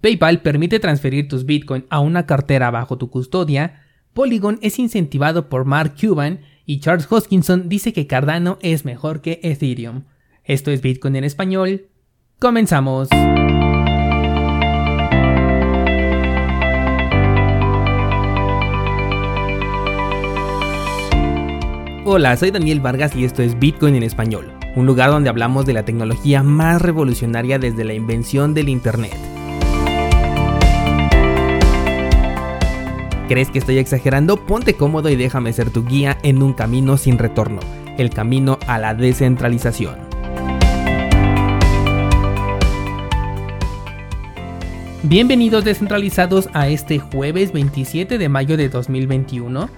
PayPal permite transferir tus Bitcoin a una cartera bajo tu custodia, Polygon es incentivado por Mark Cuban y Charles Hoskinson dice que Cardano es mejor que Ethereum. Esto es Bitcoin en español. Comenzamos. Hola, soy Daniel Vargas y esto es Bitcoin en español, un lugar donde hablamos de la tecnología más revolucionaria desde la invención del Internet. ¿Crees que estoy exagerando? Ponte cómodo y déjame ser tu guía en un camino sin retorno, el camino a la descentralización. Bienvenidos descentralizados a este jueves 27 de mayo de 2021.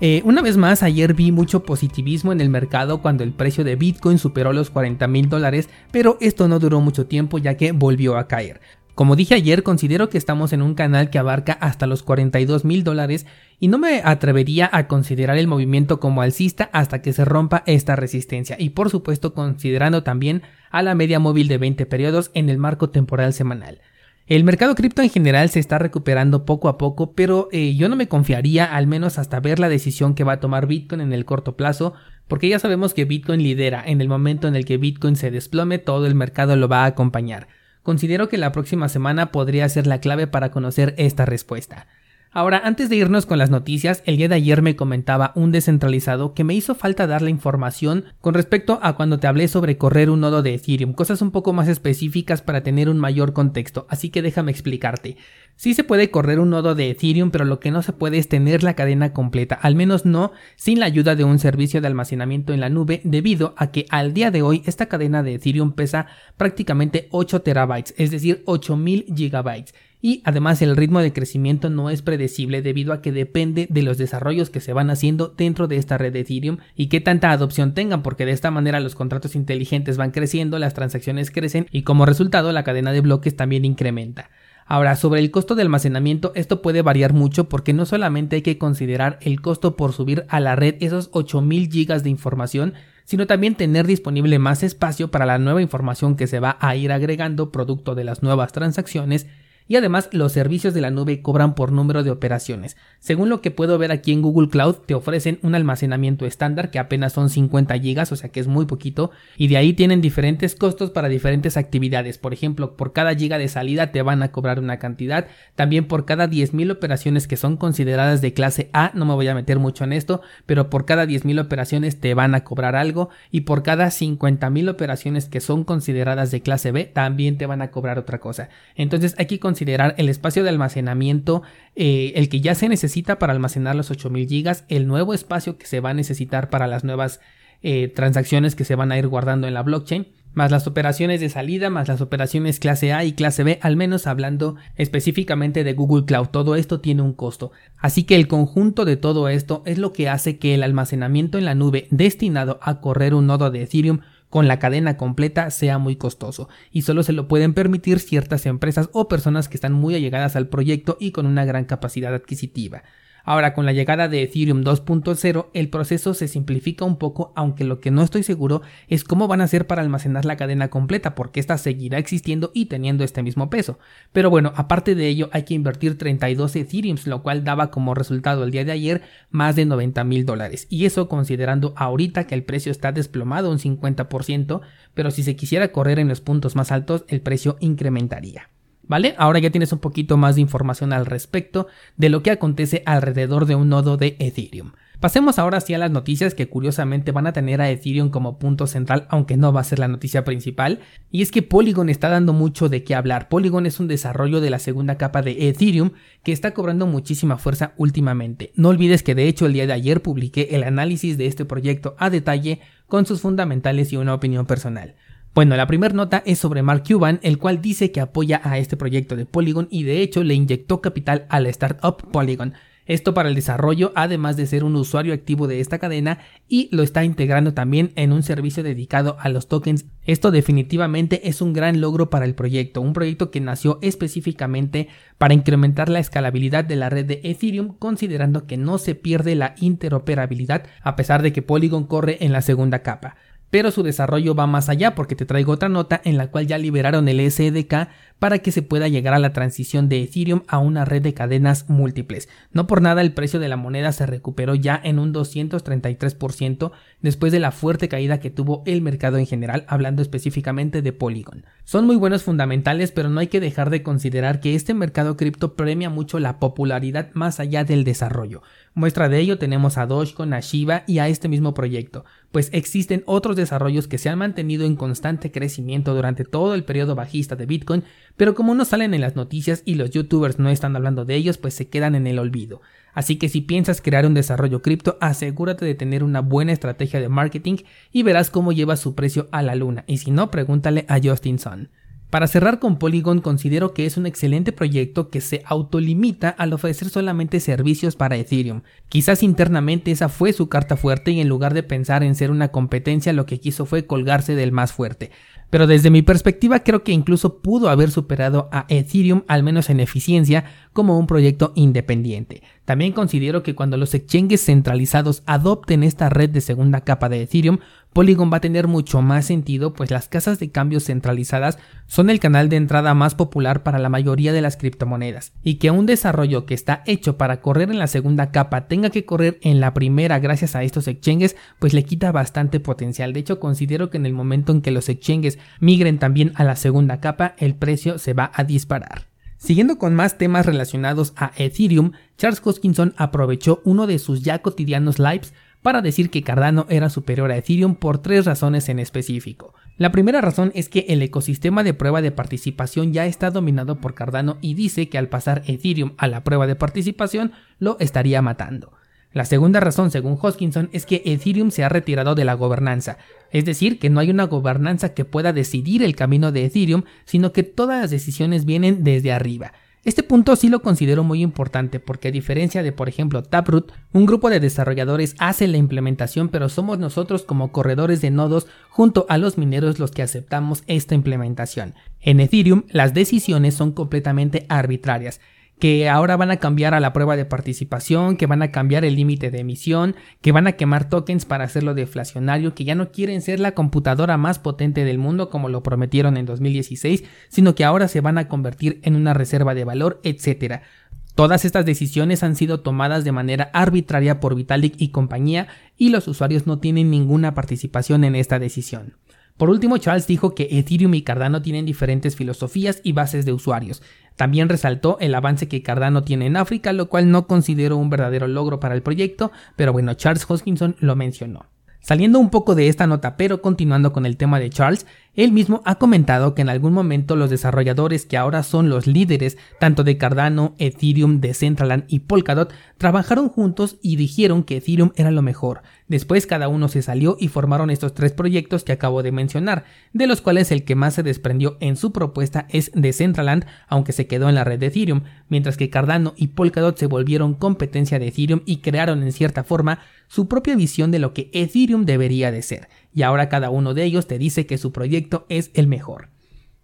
Eh, una vez más, ayer vi mucho positivismo en el mercado cuando el precio de Bitcoin superó los 40 mil dólares, pero esto no duró mucho tiempo ya que volvió a caer. Como dije ayer, considero que estamos en un canal que abarca hasta los 42 mil dólares y no me atrevería a considerar el movimiento como alcista hasta que se rompa esta resistencia y por supuesto considerando también a la media móvil de 20 periodos en el marco temporal semanal. El mercado cripto en general se está recuperando poco a poco, pero eh, yo no me confiaría al menos hasta ver la decisión que va a tomar Bitcoin en el corto plazo, porque ya sabemos que Bitcoin lidera, en el momento en el que Bitcoin se desplome todo el mercado lo va a acompañar. Considero que la próxima semana podría ser la clave para conocer esta respuesta. Ahora, antes de irnos con las noticias, el día de ayer me comentaba un descentralizado que me hizo falta dar la información con respecto a cuando te hablé sobre correr un nodo de Ethereum, cosas un poco más específicas para tener un mayor contexto, así que déjame explicarte. Sí se puede correr un nodo de Ethereum, pero lo que no se puede es tener la cadena completa, al menos no sin la ayuda de un servicio de almacenamiento en la nube, debido a que al día de hoy esta cadena de Ethereum pesa prácticamente 8 terabytes, es decir, 8000 gigabytes. Y además el ritmo de crecimiento no es predecible debido a que depende de los desarrollos que se van haciendo dentro de esta red de Ethereum y qué tanta adopción tengan, porque de esta manera los contratos inteligentes van creciendo, las transacciones crecen y como resultado la cadena de bloques también incrementa. Ahora, sobre el costo de almacenamiento, esto puede variar mucho porque no solamente hay que considerar el costo por subir a la red esos 8000 GB de información, sino también tener disponible más espacio para la nueva información que se va a ir agregando producto de las nuevas transacciones y además los servicios de la nube cobran por número de operaciones. Según lo que puedo ver aquí en Google Cloud, te ofrecen un almacenamiento estándar que apenas son 50 GB, o sea que es muy poquito, y de ahí tienen diferentes costos para diferentes actividades. Por ejemplo, por cada giga de salida te van a cobrar una cantidad, también por cada 10.000 operaciones que son consideradas de clase A, no me voy a meter mucho en esto, pero por cada 10.000 operaciones te van a cobrar algo, y por cada 50.000 operaciones que son consideradas de clase B, también te van a cobrar otra cosa. Entonces aquí considerar el espacio de almacenamiento, eh, el que ya se necesita para almacenar los 8000 GB, el nuevo espacio que se va a necesitar para las nuevas eh, transacciones que se van a ir guardando en la blockchain, más las operaciones de salida, más las operaciones clase A y clase B, al menos hablando específicamente de Google Cloud. Todo esto tiene un costo. Así que el conjunto de todo esto es lo que hace que el almacenamiento en la nube destinado a correr un nodo de Ethereum con la cadena completa sea muy costoso y solo se lo pueden permitir ciertas empresas o personas que están muy allegadas al proyecto y con una gran capacidad adquisitiva. Ahora, con la llegada de Ethereum 2.0, el proceso se simplifica un poco, aunque lo que no estoy seguro es cómo van a hacer para almacenar la cadena completa, porque esta seguirá existiendo y teniendo este mismo peso. Pero bueno, aparte de ello, hay que invertir 32 Ethereums, lo cual daba como resultado el día de ayer más de 90 mil dólares. Y eso considerando ahorita que el precio está desplomado un 50%, pero si se quisiera correr en los puntos más altos, el precio incrementaría. ¿Vale? Ahora ya tienes un poquito más de información al respecto de lo que acontece alrededor de un nodo de Ethereum. Pasemos ahora a las noticias que curiosamente van a tener a Ethereum como punto central, aunque no va a ser la noticia principal. Y es que Polygon está dando mucho de qué hablar. Polygon es un desarrollo de la segunda capa de Ethereum que está cobrando muchísima fuerza últimamente. No olvides que de hecho el día de ayer publiqué el análisis de este proyecto a detalle con sus fundamentales y una opinión personal. Bueno, la primera nota es sobre Mark Cuban, el cual dice que apoya a este proyecto de Polygon y de hecho le inyectó capital a la startup Polygon. Esto para el desarrollo, además de ser un usuario activo de esta cadena, y lo está integrando también en un servicio dedicado a los tokens. Esto definitivamente es un gran logro para el proyecto, un proyecto que nació específicamente para incrementar la escalabilidad de la red de Ethereum, considerando que no se pierde la interoperabilidad a pesar de que Polygon corre en la segunda capa. Pero su desarrollo va más allá porque te traigo otra nota en la cual ya liberaron el SDK para que se pueda llegar a la transición de Ethereum a una red de cadenas múltiples. No por nada el precio de la moneda se recuperó ya en un 233% después de la fuerte caída que tuvo el mercado en general, hablando específicamente de Polygon. Son muy buenos fundamentales, pero no hay que dejar de considerar que este mercado cripto premia mucho la popularidad más allá del desarrollo. Muestra de ello tenemos a Dogecoin, a Shiba y a este mismo proyecto, pues existen otros desarrollos que se han mantenido en constante crecimiento durante todo el periodo bajista de Bitcoin, pero como no salen en las noticias y los youtubers no están hablando de ellos, pues se quedan en el olvido. Así que si piensas crear un desarrollo cripto, asegúrate de tener una buena estrategia de marketing y verás cómo lleva su precio a la luna, y si no, pregúntale a Justin Sun. Para cerrar con Polygon, considero que es un excelente proyecto que se autolimita al ofrecer solamente servicios para Ethereum. Quizás internamente esa fue su carta fuerte y en lugar de pensar en ser una competencia lo que quiso fue colgarse del más fuerte. Pero desde mi perspectiva creo que incluso pudo haber superado a Ethereum, al menos en eficiencia, como un proyecto independiente. También considero que cuando los exchanges centralizados adopten esta red de segunda capa de Ethereum, Polygon va a tener mucho más sentido, pues las casas de cambios centralizadas son el canal de entrada más popular para la mayoría de las criptomonedas, y que un desarrollo que está hecho para correr en la segunda capa tenga que correr en la primera gracias a estos exchanges, pues le quita bastante potencial. De hecho, considero que en el momento en que los exchanges migren también a la segunda capa, el precio se va a disparar. Siguiendo con más temas relacionados a Ethereum, Charles Hoskinson aprovechó uno de sus ya cotidianos lives para decir que Cardano era superior a Ethereum por tres razones en específico. La primera razón es que el ecosistema de prueba de participación ya está dominado por Cardano y dice que al pasar Ethereum a la prueba de participación lo estaría matando. La segunda razón, según Hoskinson, es que Ethereum se ha retirado de la gobernanza, es decir, que no hay una gobernanza que pueda decidir el camino de Ethereum, sino que todas las decisiones vienen desde arriba. Este punto sí lo considero muy importante porque a diferencia de por ejemplo Taproot, un grupo de desarrolladores hace la implementación pero somos nosotros como corredores de nodos junto a los mineros los que aceptamos esta implementación. En Ethereum las decisiones son completamente arbitrarias que ahora van a cambiar a la prueba de participación, que van a cambiar el límite de emisión, que van a quemar tokens para hacerlo deflacionario, que ya no quieren ser la computadora más potente del mundo como lo prometieron en 2016, sino que ahora se van a convertir en una reserva de valor, etc. Todas estas decisiones han sido tomadas de manera arbitraria por Vitalik y compañía y los usuarios no tienen ninguna participación en esta decisión. Por último, Charles dijo que Ethereum y Cardano tienen diferentes filosofías y bases de usuarios. También resaltó el avance que Cardano tiene en África, lo cual no considero un verdadero logro para el proyecto, pero bueno, Charles Hoskinson lo mencionó. Saliendo un poco de esta nota, pero continuando con el tema de Charles, él mismo ha comentado que en algún momento los desarrolladores que ahora son los líderes tanto de Cardano, Ethereum, Decentraland y Polkadot trabajaron juntos y dijeron que Ethereum era lo mejor. Después cada uno se salió y formaron estos tres proyectos que acabo de mencionar, de los cuales el que más se desprendió en su propuesta es Decentraland, aunque se quedó en la red de Ethereum, mientras que Cardano y Polkadot se volvieron competencia de Ethereum y crearon en cierta forma su propia visión de lo que Ethereum debería de ser, y ahora cada uno de ellos te dice que su proyecto es el mejor.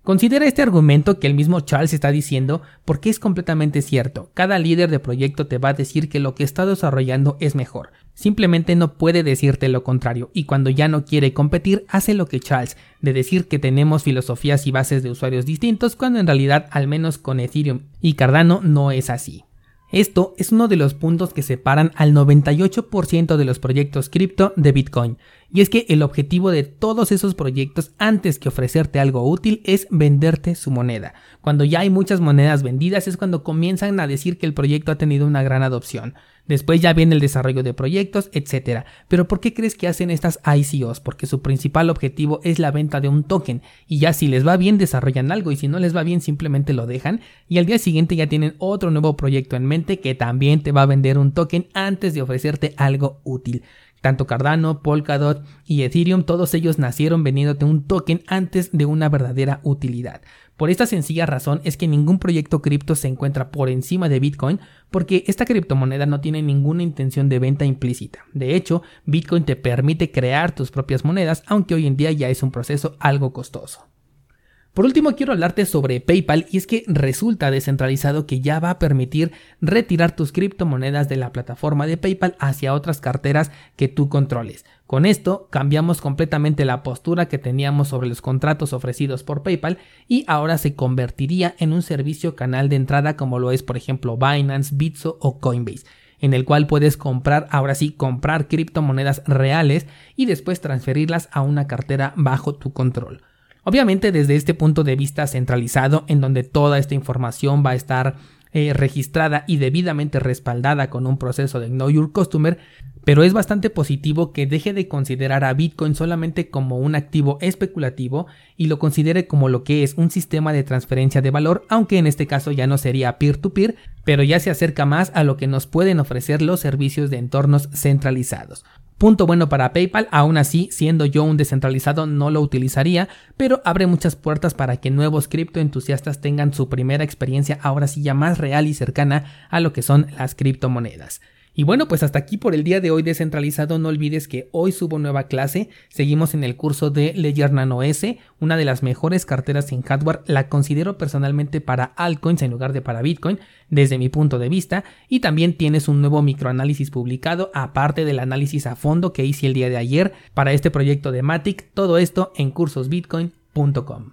Considera este argumento que el mismo Charles está diciendo porque es completamente cierto. Cada líder de proyecto te va a decir que lo que está desarrollando es mejor. Simplemente no puede decirte lo contrario y cuando ya no quiere competir hace lo que Charles, de decir que tenemos filosofías y bases de usuarios distintos cuando en realidad al menos con Ethereum y Cardano no es así. Esto es uno de los puntos que separan al 98% de los proyectos cripto de Bitcoin. Y es que el objetivo de todos esos proyectos antes que ofrecerte algo útil es venderte su moneda. Cuando ya hay muchas monedas vendidas es cuando comienzan a decir que el proyecto ha tenido una gran adopción. Después ya viene el desarrollo de proyectos, etc. Pero ¿por qué crees que hacen estas ICOs? Porque su principal objetivo es la venta de un token y ya si les va bien desarrollan algo y si no les va bien simplemente lo dejan y al día siguiente ya tienen otro nuevo proyecto en mente que también te va a vender un token antes de ofrecerte algo útil. Tanto Cardano, Polkadot y Ethereum, todos ellos nacieron vendiéndote un token antes de una verdadera utilidad. Por esta sencilla razón es que ningún proyecto cripto se encuentra por encima de Bitcoin porque esta criptomoneda no tiene ninguna intención de venta implícita. De hecho, Bitcoin te permite crear tus propias monedas, aunque hoy en día ya es un proceso algo costoso. Por último, quiero hablarte sobre PayPal y es que resulta descentralizado que ya va a permitir retirar tus criptomonedas de la plataforma de PayPal hacia otras carteras que tú controles. Con esto cambiamos completamente la postura que teníamos sobre los contratos ofrecidos por PayPal y ahora se convertiría en un servicio canal de entrada como lo es por ejemplo Binance, Bitso o Coinbase en el cual puedes comprar, ahora sí, comprar criptomonedas reales y después transferirlas a una cartera bajo tu control. Obviamente desde este punto de vista centralizado, en donde toda esta información va a estar eh, registrada y debidamente respaldada con un proceso de Know Your Customer, pero es bastante positivo que deje de considerar a Bitcoin solamente como un activo especulativo y lo considere como lo que es un sistema de transferencia de valor, aunque en este caso ya no sería peer-to-peer, pero ya se acerca más a lo que nos pueden ofrecer los servicios de entornos centralizados. Punto bueno para PayPal, aún así, siendo yo un descentralizado no lo utilizaría, pero abre muchas puertas para que nuevos criptoentusiastas tengan su primera experiencia ahora sí ya más real y cercana a lo que son las criptomonedas. Y bueno, pues hasta aquí por el día de hoy descentralizado. No olvides que hoy subo nueva clase. Seguimos en el curso de Ledger Nano S, una de las mejores carteras en hardware. La considero personalmente para altcoins en lugar de para Bitcoin, desde mi punto de vista. Y también tienes un nuevo microanálisis publicado, aparte del análisis a fondo que hice el día de ayer para este proyecto de Matic. Todo esto en cursosbitcoin.com.